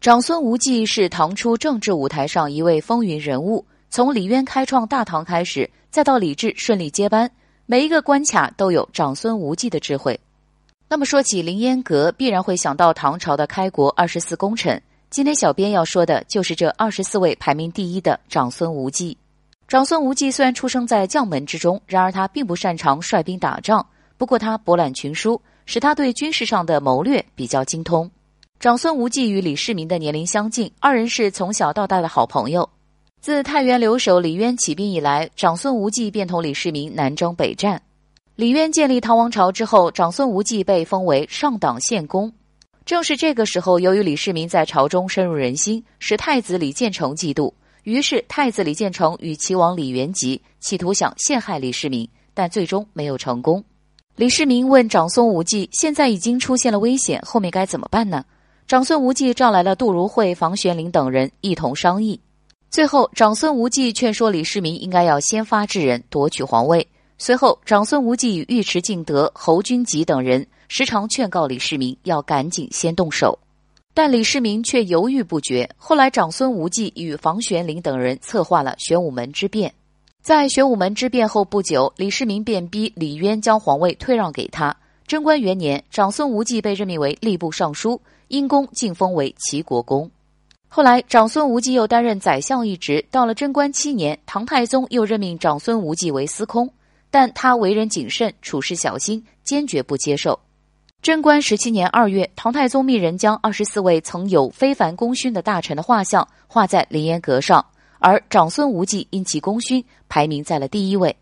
长孙无忌是唐初政治舞台上一位风云人物，从李渊开创大唐开始，再到李治顺利接班，每一个关卡都有长孙无忌的智慧。那么说起凌烟阁，必然会想到唐朝的开国二十四功臣。今天小编要说的就是这二十四位排名第一的长孙无忌。长孙无忌虽然出生在将门之中，然而他并不擅长率兵打仗。不过他博览群书，使他对军事上的谋略比较精通。长孙无忌与李世民的年龄相近，二人是从小到大的好朋友。自太原留守李渊起兵以来，长孙无忌便同李世民南征北战。李渊建立唐王朝之后，长孙无忌被封为上党献公。正是这个时候，由于李世民在朝中深入人心，使太子李建成嫉妒，于是太子李建成与齐王李元吉企图想陷害李世民，但最终没有成功。李世民问长孙无忌：“现在已经出现了危险，后面该怎么办呢？”长孙无忌召来了杜如晦、房玄龄等人一同商议，最后长孙无忌劝说李世民应该要先发制人，夺取皇位。随后，长孙无忌与尉迟敬德、侯君集等人时常劝告李世民要赶紧先动手，但李世民却犹豫不决。后来，长孙无忌与房玄龄等人策划了玄武门之变。在玄武门之变后不久，李世民便逼李渊将皇位退让给他。贞观元年，长孙无忌被任命为吏部尚书。因功晋封为齐国公，后来长孙无忌又担任宰相一职。到了贞观七年，唐太宗又任命长孙无忌为司空，但他为人谨慎，处事小心，坚决不接受。贞观十七年二月，唐太宗命人将二十四位曾有非凡功勋的大臣的画像画在凌烟阁上，而长孙无忌因其功勋，排名在了第一位。